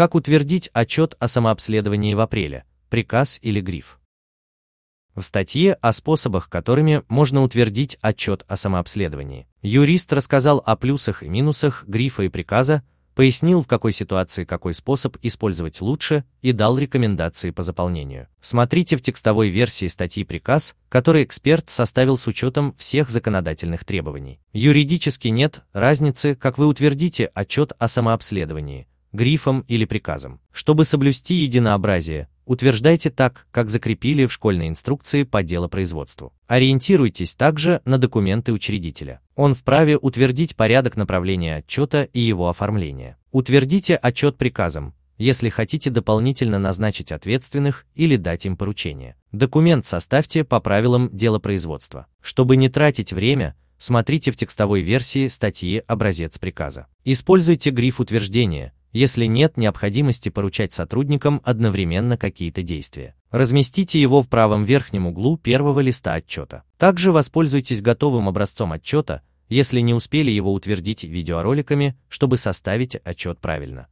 Как утвердить отчет о самообследовании в апреле, приказ или гриф? В статье о способах, которыми можно утвердить отчет о самообследовании, юрист рассказал о плюсах и минусах грифа и приказа, пояснил, в какой ситуации какой способ использовать лучше и дал рекомендации по заполнению. Смотрите в текстовой версии статьи приказ, который эксперт составил с учетом всех законодательных требований. Юридически нет разницы, как вы утвердите отчет о самообследовании, грифом или приказом. Чтобы соблюсти единообразие, утверждайте так, как закрепили в школьной инструкции по делопроизводству. Ориентируйтесь также на документы учредителя. Он вправе утвердить порядок направления отчета и его оформления. Утвердите отчет приказом, если хотите дополнительно назначить ответственных или дать им поручение. Документ составьте по правилам делопроизводства. Чтобы не тратить время, смотрите в текстовой версии статьи «Образец приказа». Используйте гриф утверждения, если нет необходимости поручать сотрудникам одновременно какие-то действия. Разместите его в правом верхнем углу первого листа отчета. Также воспользуйтесь готовым образцом отчета, если не успели его утвердить видеороликами, чтобы составить отчет правильно.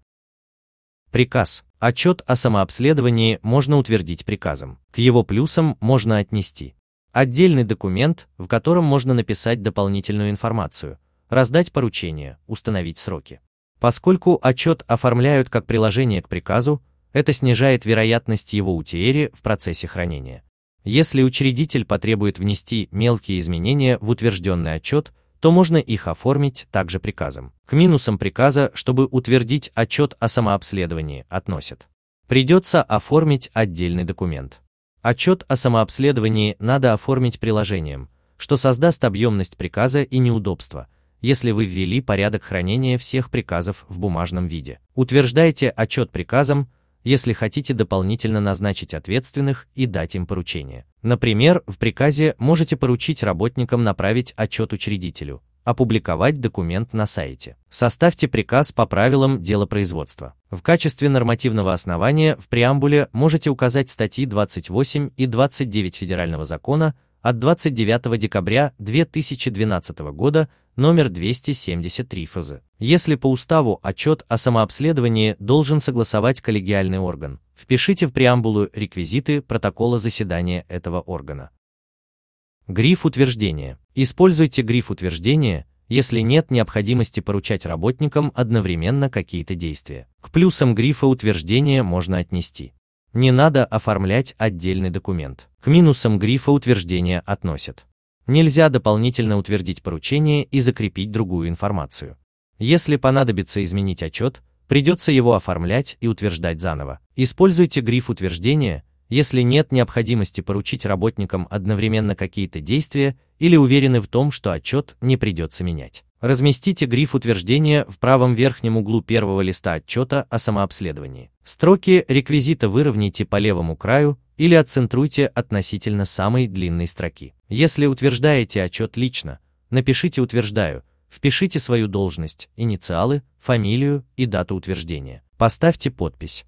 Приказ. Отчет о самообследовании можно утвердить приказом. К его плюсам можно отнести отдельный документ, в котором можно написать дополнительную информацию, раздать поручения, установить сроки. Поскольку отчет оформляют как приложение к приказу, это снижает вероятность его утери в процессе хранения. Если учредитель потребует внести мелкие изменения в утвержденный отчет, то можно их оформить также приказом. К минусам приказа, чтобы утвердить отчет о самообследовании, относят. Придется оформить отдельный документ. Отчет о самообследовании надо оформить приложением, что создаст объемность приказа и неудобства – если вы ввели порядок хранения всех приказов в бумажном виде. Утверждайте отчет приказом, если хотите дополнительно назначить ответственных и дать им поручение. Например, в приказе можете поручить работникам направить отчет учредителю, опубликовать документ на сайте. Составьте приказ по правилам делопроизводства. В качестве нормативного основания в преамбуле можете указать статьи 28 и 29 Федерального закона от 29 декабря 2012 года номер 273 ФЗ. Если по уставу отчет о самообследовании должен согласовать коллегиальный орган, впишите в преамбулу реквизиты протокола заседания этого органа. Гриф утверждения. Используйте гриф утверждения, если нет необходимости поручать работникам одновременно какие-то действия. К плюсам грифа утверждения можно отнести. Не надо оформлять отдельный документ. К минусам грифа утверждения относят. Нельзя дополнительно утвердить поручение и закрепить другую информацию. Если понадобится изменить отчет, придется его оформлять и утверждать заново. Используйте гриф утверждения, если нет необходимости поручить работникам одновременно какие-то действия или уверены в том, что отчет не придется менять. Разместите гриф утверждения в правом верхнем углу первого листа отчета о самообследовании. Строки реквизита выровняйте по левому краю или отцентруйте относительно самой длинной строки. Если утверждаете отчет лично, напишите «утверждаю», впишите свою должность, инициалы, фамилию и дату утверждения. Поставьте подпись.